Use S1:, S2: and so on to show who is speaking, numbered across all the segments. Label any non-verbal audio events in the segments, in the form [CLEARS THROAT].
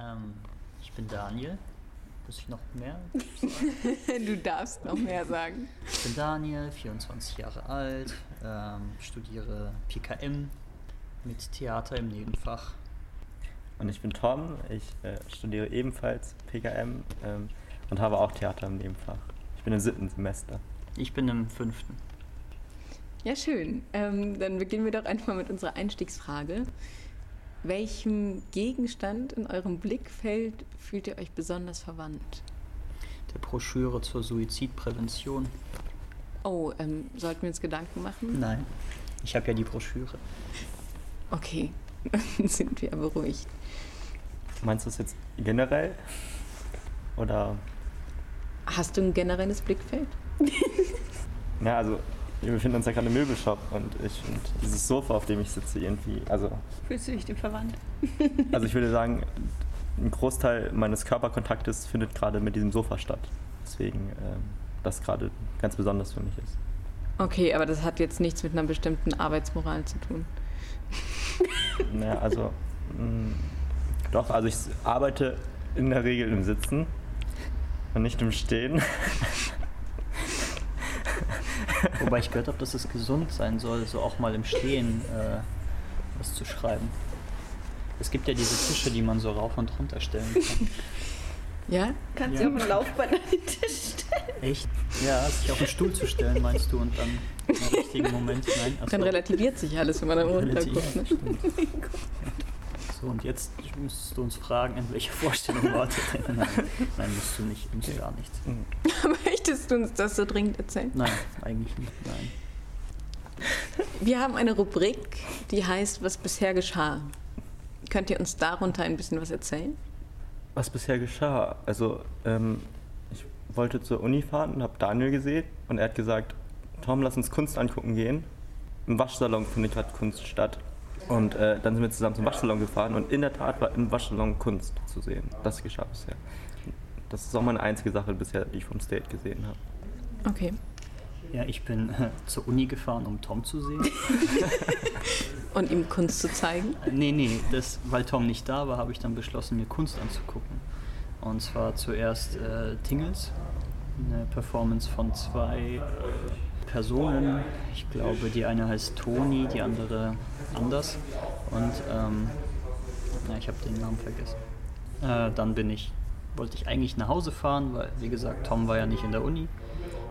S1: Ähm, ich bin Daniel. Muss ich noch mehr? [LAUGHS]
S2: du darfst noch mehr sagen.
S1: Ich bin Daniel, 24 Jahre alt, ähm, studiere PKM mit Theater im Nebenfach.
S3: Und ich bin Tom, ich äh, studiere ebenfalls PKM ähm, und habe auch Theater im Nebenfach. Ich bin im siebten Semester.
S1: Ich bin im fünften.
S2: Ja, schön. Ähm, dann beginnen wir doch einfach mit unserer Einstiegsfrage. Welchem Gegenstand in eurem Blickfeld fühlt ihr euch besonders verwandt?
S1: Der Broschüre zur Suizidprävention.
S2: Oh, ähm, sollten wir uns Gedanken machen?
S1: Nein, ich habe ja die Broschüre.
S2: Okay, [LAUGHS] dann sind wir beruhigt.
S3: Meinst du das jetzt generell? Oder?
S2: Hast du ein generelles Blickfeld?
S3: ja, also wir befinden uns ja gerade im Möbelshop und ich finde dieses Sofa, auf dem ich sitze, irgendwie, also...
S4: Fühlst du dich dem verwandt? [LAUGHS]
S3: also ich würde sagen, ein Großteil meines Körperkontaktes findet gerade mit diesem Sofa statt. Deswegen ähm, das gerade ganz besonders für mich ist.
S2: Okay, aber das hat jetzt nichts mit einer bestimmten Arbeitsmoral zu tun. [LAUGHS]
S3: naja, also... Mh, mm, doch, also ich arbeite in der Regel im Sitzen und nicht im Stehen. [LAUGHS]
S1: Wobei ich gehört habe, dass es gesund sein soll, so auch mal im Stehen äh, was zu schreiben. Es gibt ja diese Tische, die man so rauf und runter stellen kann. [LAUGHS]
S2: Ja?
S4: Kannst
S1: ja.
S4: du auch ein Laufband an den Tisch stellen?
S1: Echt? Ja, sich auf den Stuhl zu stellen, meinst du, und dann im richtigen Moment. Nein,
S2: also dann relativiert sich alles, wenn man dann runterguckt. Ne? [LAUGHS]
S1: So, und jetzt müsstest du uns fragen, in welcher Vorstellung wart ihr denn? Nein, nein, musst du nicht, musst gar nichts. [LAUGHS]
S2: Möchtest du uns das so dringend erzählen?
S1: Nein, eigentlich nicht, nein.
S2: Wir haben eine Rubrik, die heißt, was bisher geschah. Könnt ihr uns darunter ein bisschen was erzählen?
S3: Was bisher geschah? Also, ähm, ich wollte zur Uni fahren und habe Daniel gesehen und er hat gesagt, Tom, lass uns Kunst angucken gehen. Im Waschsalon findet gerade Kunst statt. Und äh, dann sind wir zusammen zum Waschsalon gefahren und in der Tat war im Waschsalon Kunst zu sehen. Das geschah bisher. Das ist auch meine einzige Sache bisher, die ich vom State gesehen habe.
S2: Okay.
S1: Ja, ich bin äh, zur Uni gefahren, um Tom zu sehen. [LAUGHS]
S2: und ihm Kunst zu zeigen?
S1: Äh, nee, nee, das, weil Tom nicht da war, habe ich dann beschlossen, mir Kunst anzugucken. Und zwar zuerst äh, Tingles, eine Performance von zwei Personen. Ich glaube, die eine heißt Toni, die andere anders. Und ähm, na, ich habe den Namen vergessen. Äh, dann bin ich, wollte ich eigentlich nach Hause fahren, weil wie gesagt, Tom war ja nicht in der Uni,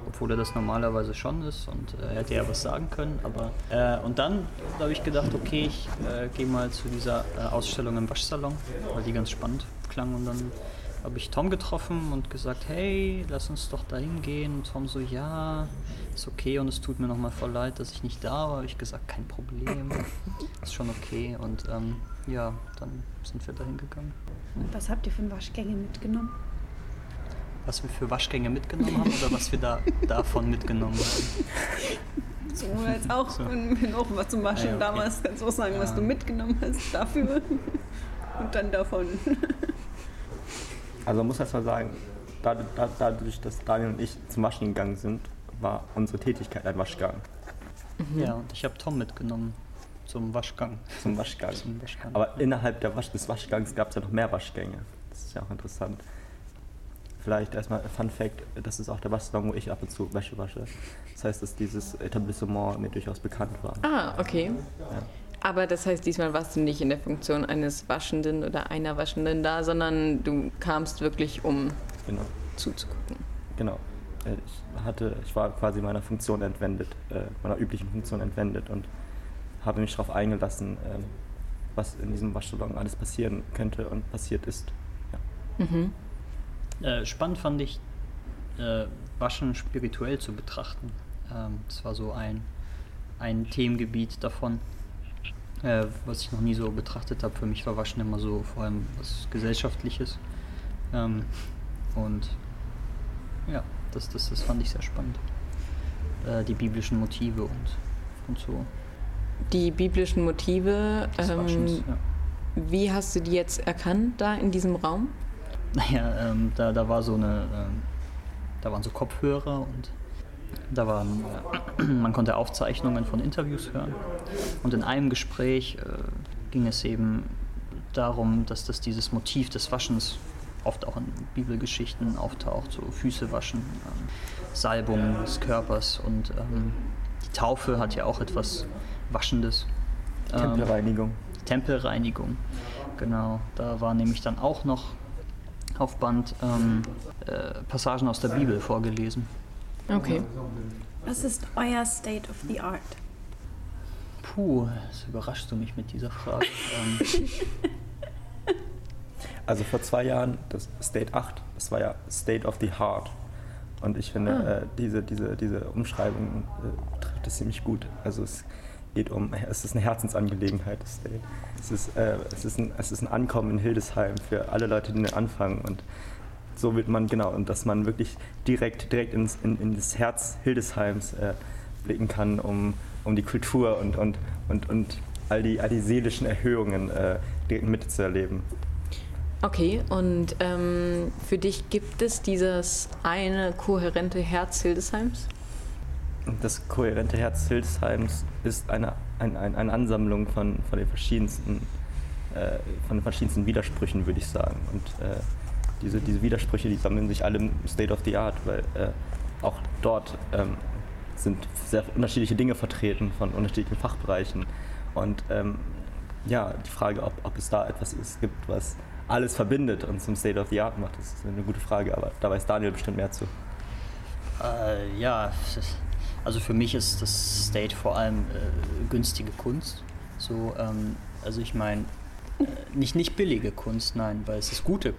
S1: obwohl er das normalerweise schon ist und äh, hätte ja was sagen können. Aber äh, und dann habe ich gedacht, okay, ich äh, gehe mal zu dieser äh, Ausstellung im Waschsalon, weil die ganz spannend klang und dann habe ich Tom getroffen und gesagt, hey, lass uns doch dahin gehen. Und Tom so, ja, ist okay und es tut mir nochmal voll leid, dass ich nicht da war. Habe ich gesagt, kein Problem, [LAUGHS] ist schon okay. Und ähm, ja, dann sind wir dahin gegangen.
S4: Was habt ihr für Waschgänge mitgenommen?
S1: Was wir für Waschgänge mitgenommen haben oder was wir da [LAUGHS] davon mitgenommen haben?
S4: So, jetzt auch, so. wenn noch was zum Waschen ah, ja, okay. damals kannst du auch sagen, ja. was du mitgenommen hast dafür [LAUGHS] und dann davon.
S3: Also man muss erst mal sagen, dadurch, dass Daniel und ich zum Waschen gegangen sind, war unsere Tätigkeit ein Waschgang.
S1: Mhm. Ja, und ich habe Tom mitgenommen zum Waschgang.
S3: Zum Waschgang. zum Waschgang. Aber innerhalb der Wasch des Waschgangs gab es ja noch mehr Waschgänge. Das ist ja auch interessant. Vielleicht erstmal Fun Fact, das ist auch der Waschsalon, wo ich ab und zu Wäsche wasche. Das heißt, dass dieses Etablissement mir durchaus bekannt war.
S2: Ah, okay. Ja. Aber das heißt, diesmal warst du nicht in der Funktion eines Waschenden oder einer Waschenden da, sondern du kamst wirklich, um genau. zuzugucken.
S3: Genau. Äh, ich, hatte, ich war quasi meiner Funktion entwendet, äh, meiner üblichen Funktion entwendet und habe mich darauf eingelassen, ähm, was in diesem Waschsalon alles passieren könnte und passiert ist.
S1: Ja. Mhm. Äh, spannend fand ich, äh, Waschen spirituell zu betrachten. Ähm, das war so ein, ein Themengebiet davon äh, was ich noch nie so betrachtet habe. Für mich war Waschen immer so vor allem was Gesellschaftliches. Ähm, und ja, das, das, das fand ich sehr spannend. Äh, die biblischen Motive und, und so.
S2: Die biblischen Motive, ähm, ja. wie hast du die jetzt erkannt da in diesem Raum? [LAUGHS]
S1: Naja, ähm, da, da war so eine, ähm, da waren so Kopfhörer und da waren, äh, [CLEARS THROAT] man konnte Aufzeichnungen von Interviews hören. Und in einem Gespräch äh, ging es eben darum, dass das dieses Motiv des Waschens oft auch in Bibelgeschichten auftaucht, so Füße waschen, ähm, Salbung des Körpers und ähm, die Taufe hat ja auch etwas Waschendes. Ähm,
S3: Tempelreinigung.
S1: Tempelreinigung, genau. Da war nämlich dann auch noch auf Band ähm, äh, Passagen aus der Bibel vorgelesen.
S2: Okay.
S4: Was ist euer State of the Art?
S1: Puh, das überraschst du mich mit dieser Frage. [LAUGHS] ähm,
S3: Also vor zwei Jahren, das State 8, das war ja State of the Heart. Und ich finde,
S2: Ah.
S3: äh, diese, diese, diese Umschreibung äh, trifft es ziemlich gut. Also es geht um, es ist eine Herzensangelegenheit, das State. Es ist, äh, es, ist ein, es ist ein Ankommen in Hildesheim für alle Leute, die anfangen. Und so wird man, genau, und dass man wirklich direkt, direkt ins, in, in das Herz Hildesheims äh, blicken kann, um, um die Kultur und, und, und, und all, die, all die seelischen Erhöhungen äh, direkt mitzuerleben.
S2: Okay, und ähm, für dich gibt es dieses eine kohärente Herz Hildesheims?
S3: Das kohärente Herz Hildesheims ist eine, ein, ein, eine Ansammlung von, von den verschiedensten, äh, von den verschiedensten Widersprüchen, würde ich sagen. Und äh, diese, diese Widersprüche, die sammeln sich alle im State of the Art, weil äh, auch dort ähm, sind sehr unterschiedliche Dinge vertreten von unterschiedlichen Fachbereichen. Und ähm, ja, die Frage, ob, ob es da etwas ist, gibt, was alles verbindet und zum State of the Art macht, das ist eine gute Frage, aber da weiß Daniel bestimmt mehr zu.
S1: Äh, ja, also für mich ist das State vor allem äh, günstige Kunst. So, ähm, also ich meine, äh, nicht, nicht billige Kunst, nein, weil es ist gute,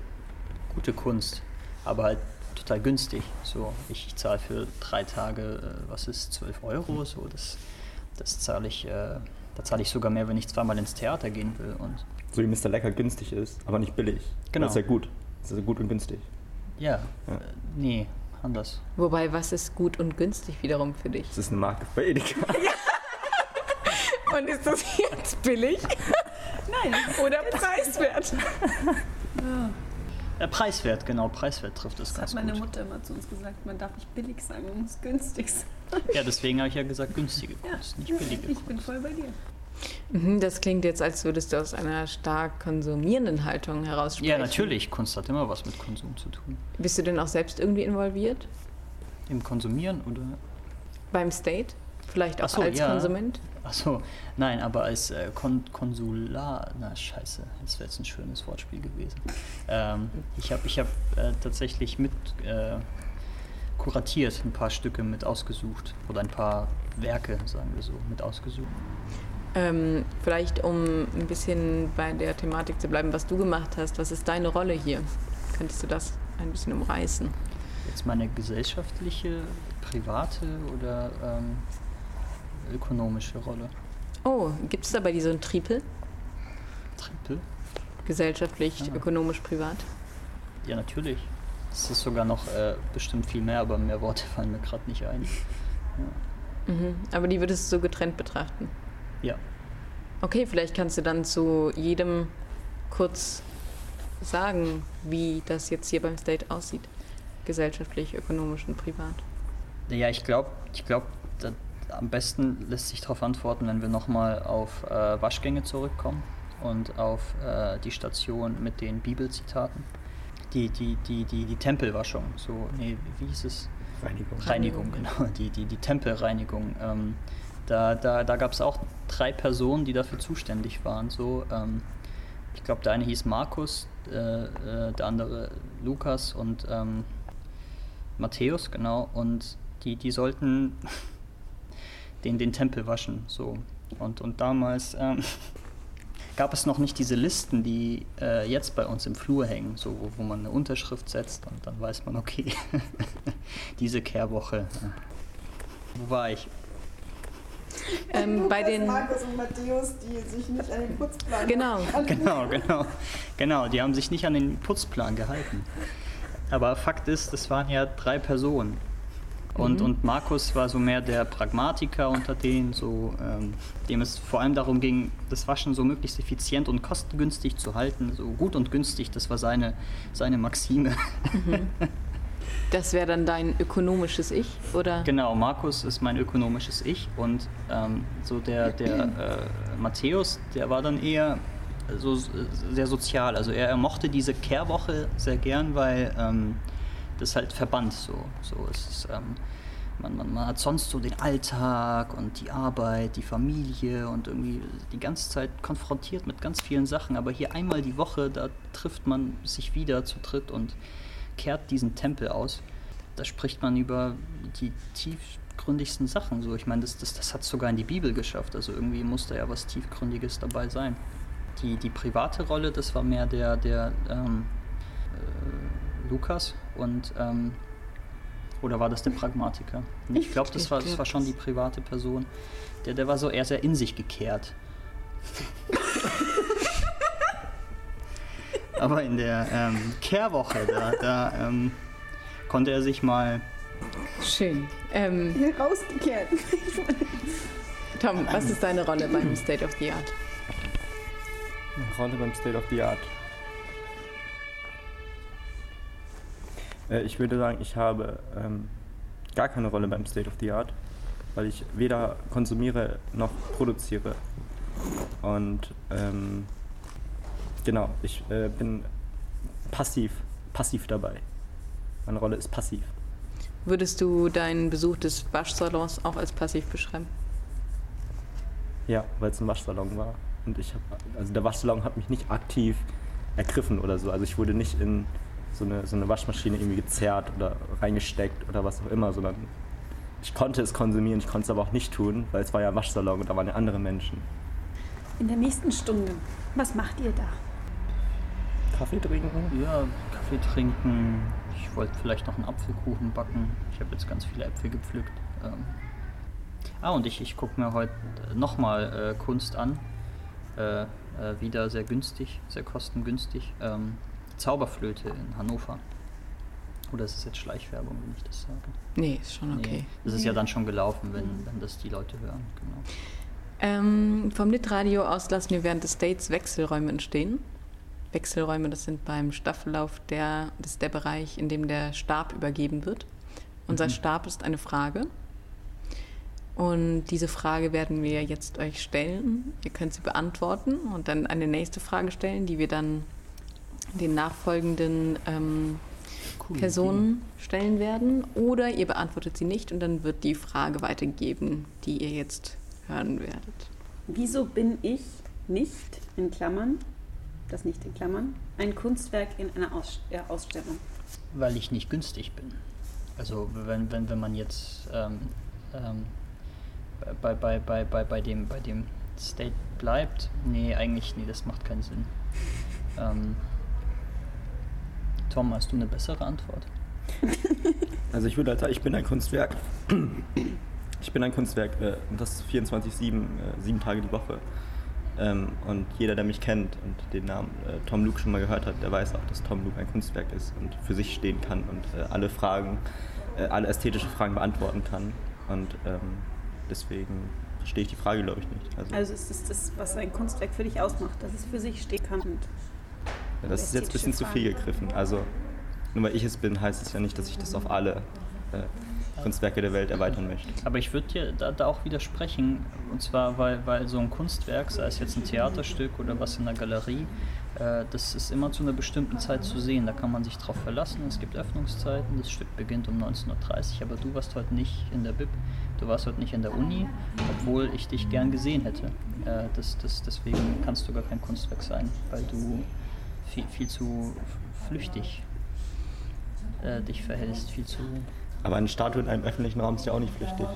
S1: gute Kunst, aber halt total günstig. So, ich, ich zahle für drei Tage, äh, was ist, 12 Euro, so, das, das zahle ich, äh, da zahle ich sogar mehr, wenn ich zweimal ins Theater gehen will und
S3: So wie Mr. Lecker günstig ist, aber nicht billig.
S1: Genau.
S3: Das ist ja gut. Das ist ja gut und günstig.
S1: ja,
S3: Ja.
S1: Äh, nee, anders.
S2: Wobei, was ist gut und günstig wiederum für dich?
S3: Das ist eine Marke bei Edeka. [LAUGHS]
S2: Und ist das jetzt billig [LAUGHS]
S4: Nein.
S2: oder preiswert? [LAUGHS]
S1: Äh, preiswert, genau, preiswert trifft es
S4: Das
S1: ganz
S4: hat meine
S1: gut.
S4: Mutter immer zu uns gesagt. Man darf nicht billig sagen, man muss günstig sein.
S1: Ja, deswegen habe ich ja gesagt, günstige
S4: Ja,
S1: Kunst, nicht billige
S4: ich
S1: Kunst.
S4: bin voll bei dir.
S2: Mhm, Das klingt jetzt, als würdest du aus einer stark konsumierenden Haltung heraus sprechen.
S1: Ja, natürlich. Kunst hat immer was mit Konsum zu tun.
S2: Bist du denn auch selbst irgendwie involviert
S1: Im Konsumieren oder?
S2: beim State? Vielleicht auch
S1: so,
S2: als
S1: ja.
S2: Konsument?
S1: Achso, nein, aber als äh, Kon Konsular. Na, scheiße, das wäre jetzt ein schönes Wortspiel gewesen. Ähm, ich habe ich hab, äh, tatsächlich mit äh, kuratiert, ein paar Stücke mit ausgesucht. Oder ein paar Werke, sagen wir so, mit ausgesucht.
S2: Ähm, vielleicht um ein bisschen bei der Thematik zu bleiben, was du gemacht hast. Was ist deine Rolle hier? Könntest du das ein bisschen umreißen?
S1: Jetzt meine gesellschaftliche, private oder ähm, ökonomische Rolle?
S2: Oh, gibt es dabei so ein Tripel?
S1: Triple?
S2: Gesellschaftlich,
S1: Ah.
S2: ökonomisch, privat?
S1: Ja, natürlich. Es ist sogar noch äh, bestimmt viel mehr, aber mehr Worte fallen mir gerade nicht ein.
S2: Mhm. Aber die würdest du so getrennt betrachten?
S1: Ja.
S2: Okay, vielleicht kannst du dann zu jedem kurz sagen, wie das jetzt hier beim State aussieht. Gesellschaftlich, ökonomisch und privat.
S1: Ja, ich glaube, ich glaub, da- am besten lässt sich darauf antworten, wenn wir nochmal auf äh, Waschgänge zurückkommen und auf äh, die Station mit den Bibelzitaten. Die, die, die, die, die Tempelwaschung, so, nee, wie hieß es?
S3: Reinigung.
S1: Reinigung, genau, die, die, die Tempelreinigung. Ähm, da da, da gab es auch drei Personen, die dafür zuständig waren. So, ähm, ich glaube, der eine hieß Markus, äh, äh, der andere Lukas und ähm, Matthäus, genau. Und die, die sollten den, den Tempel waschen. So. Und, und damals ähm, [LAUGHS] gab es noch nicht diese Listen, die äh, jetzt bei uns im Flur hängen, so, wo, wo man eine Unterschrift setzt und dann weiß man, okay, [LAUGHS] diese Kehrwoche. äh, Wo war ich?
S2: Ähm, bei den.
S4: Markus und Matthäus, die sich nicht an den Putzplan
S2: Genau. [LAUGHS]
S1: Genau, genau. Genau, die haben sich nicht an den Putzplan gehalten. Aber Fakt ist, es waren ja drei Personen. Und,
S2: Mhm.
S1: und Markus war so mehr der Pragmatiker unter denen, so, ähm, dem es vor allem darum ging, das Waschen so möglichst effizient und kostengünstig zu halten. So gut und günstig, das war seine, seine Maxime. [LAUGHS]
S2: Das wäre dann dein ökonomisches Ich, oder?
S1: Genau, Markus ist mein ökonomisches Ich und ähm, so der, der äh, Matthäus, der war dann eher so sehr sozial. Also er, er mochte diese Kehrwoche sehr gern, weil ähm, das halt verband so. so ist, ähm, man, man, man hat sonst so den Alltag und die Arbeit, die Familie und irgendwie die ganze Zeit konfrontiert mit ganz vielen Sachen. Aber hier einmal die Woche, da trifft man sich wieder zu dritt und kehrt diesen Tempel aus. Da spricht man über die tiefgründigsten Sachen. So, ich meine, das, das, das hat es sogar in die Bibel geschafft. Also irgendwie muss da ja was Tiefgründiges dabei sein. Die, die private Rolle, das war mehr der, der ähm, äh, Lukas und ähm, oder war das der Pragmatiker? Ich glaube, das, war, das war schon die private Person. Der, der war so eher sehr in sich gekehrt. [LAUGHS] Aber in der ähm, Kehrwoche, da, da ähm, konnte er sich mal.
S2: Schön. Ähm,
S4: Rausgekehrt.
S2: Tom, was ist deine Rolle beim State of the Art?
S3: Rolle beim State of the Art. Äh, ich würde sagen, ich habe ähm, gar keine Rolle beim State of the Art, weil ich weder konsumiere noch produziere. Und ähm, genau, ich äh, bin passiv, passiv dabei. Meine Rolle ist passiv.
S2: Würdest du deinen Besuch des Waschsalons auch als passiv beschreiben?
S3: Ja, weil es ein Waschsalon war. Und ich habe, also der Waschsalon hat mich nicht aktiv ergriffen oder so. Also ich wurde nicht in so eine, so eine Waschmaschine irgendwie gezerrt oder reingesteckt oder was auch immer, sondern ich konnte es konsumieren, ich konnte es aber auch nicht tun, weil es war ja ein Waschsalon und da waren ja andere Menschen.
S4: In der nächsten Stunde, was macht ihr da?
S3: Kaffee trinken?
S1: Ja, Kaffee trinken. Ich wollte vielleicht noch einen Apfelkuchen backen. Ich habe jetzt ganz viele Äpfel gepflückt. Ähm ah, und ich, ich gucke mir heute nochmal äh, Kunst an. Äh, äh, wieder sehr günstig, sehr kostengünstig. Ähm, Zauberflöte in Hannover. Oder ist es jetzt Schleichwerbung, wenn ich das sage?
S2: Nee, ist schon okay.
S1: Nee, das ist ja dann schon gelaufen, wenn, wenn das die Leute hören. Genau.
S2: Ähm, vom Litradio aus lassen wir während des Dates Wechselräume entstehen. Wechselräume, das sind beim Staffellauf der, das ist der Bereich, in dem der Stab übergeben wird. Unser mhm. Stab ist eine Frage. Und diese Frage werden wir jetzt euch stellen. Ihr könnt sie beantworten und dann eine nächste Frage stellen, die wir dann den nachfolgenden ähm, Personen stellen werden. Oder ihr beantwortet sie nicht und dann wird die Frage weitergegeben, die ihr jetzt hören werdet.
S4: Wieso bin ich nicht, in Klammern, das nicht in Klammern, ein Kunstwerk in einer Aus äh, Ausstellung?
S1: Weil ich nicht günstig bin. Also wenn, wenn, wenn man jetzt ähm, ähm, bei, bei, bei, bei, bei, dem, bei dem State bleibt, nee, eigentlich, nee, das macht keinen Sinn. Ähm, Tom, hast du eine bessere Antwort? [LAUGHS]
S3: Also ich würde halt sagen, ich bin ein Kunstwerk. [CLEARS THROAT] Ich bin ein Kunstwerk, äh, das 24-7, äh, sieben Tage die Woche. Ähm, und jeder, der mich kennt und den Namen äh, Tom Luke schon mal gehört hat, der weiß auch, dass Tom Luke ein Kunstwerk ist und für sich stehen kann und alle Fragen, alle ästhetische Fragen beantworten kann. Und ähm, deswegen verstehe ich die Frage, glaube ich, nicht.
S4: Also, also ist es das, was ein Kunstwerk für dich ausmacht, dass es für sich stehen kann und
S3: das ist jetzt ein bisschen zu viel gegriffen. Also nur weil ich es bin, heißt es ja nicht, dass ich das auf alle äh, Kunstwerke der Welt erweitern möchte.
S1: Aber ich würde dir da, da, auch widersprechen, und zwar, weil, weil so ein Kunstwerk, sei es jetzt ein Theaterstück oder was in der Galerie, äh, das ist immer zu einer bestimmten Zeit zu sehen. Da kann man sich drauf verlassen. Es gibt Öffnungszeiten. Das Stück beginnt um 19.30 Uhr, aber du warst heute nicht in der Bib, du warst heute nicht in der Uni, obwohl ich dich gern gesehen hätte. Äh, das, das, deswegen kannst du gar kein Kunstwerk sein, weil du viel, viel zu flüchtig äh, dich verhältst, viel zu.
S3: Aber eine Statue in einem öffentlichen Raum ist ja auch nicht flüchtig.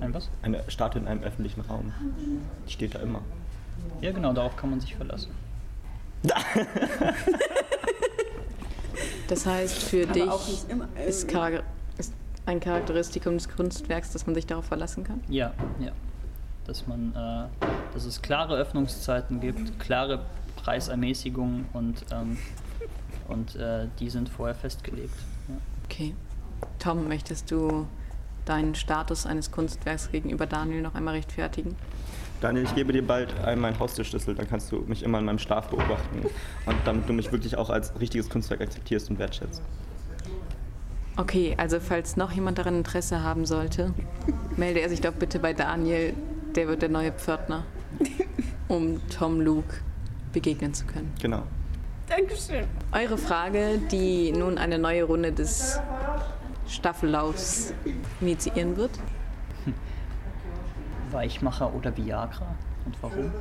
S1: Ein was?
S3: Eine Statue in einem öffentlichen Raum. Die steht da immer.
S1: Ja, genau, darauf kann man sich verlassen. [LAUGHS]
S2: das heißt, für Aber dich immer, äh, ist, ist ein Charakteristikum des Kunstwerks, dass man sich darauf verlassen kann?
S1: Ja, ja. Dass man, äh, dass es klare Öffnungszeiten gibt, klare Preisermäßigungen und, ähm, und äh, die sind vorher festgelegt. Ja.
S2: Okay. Tom, möchtest du deinen Status eines Kunstwerks gegenüber Daniel noch einmal rechtfertigen?
S3: Daniel, ich gebe dir bald einmal meinen Haustürschlüssel, dann kannst du mich immer in meinem Schlaf beobachten und damit du mich wirklich auch als richtiges Kunstwerk akzeptierst und wertschätzt.
S2: Okay, also falls noch jemand daran Interesse haben sollte, melde er sich doch bitte bei Daniel, der wird der neue Pförtner um Tom Luke begegnen zu können.
S3: Genau.
S4: Dankeschön.
S2: Eure Frage, die nun eine neue Runde des Staffellaufs initiieren wird. [LAUGHS]
S1: Weichmacher oder Viagra und warum?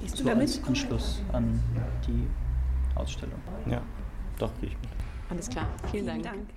S4: Gehst du
S1: So
S4: damit?
S1: als Anschluss an die Ausstellung.
S3: Ja, doch gehe ich mit.
S2: Alles klar, vielen Dank.
S4: Dank.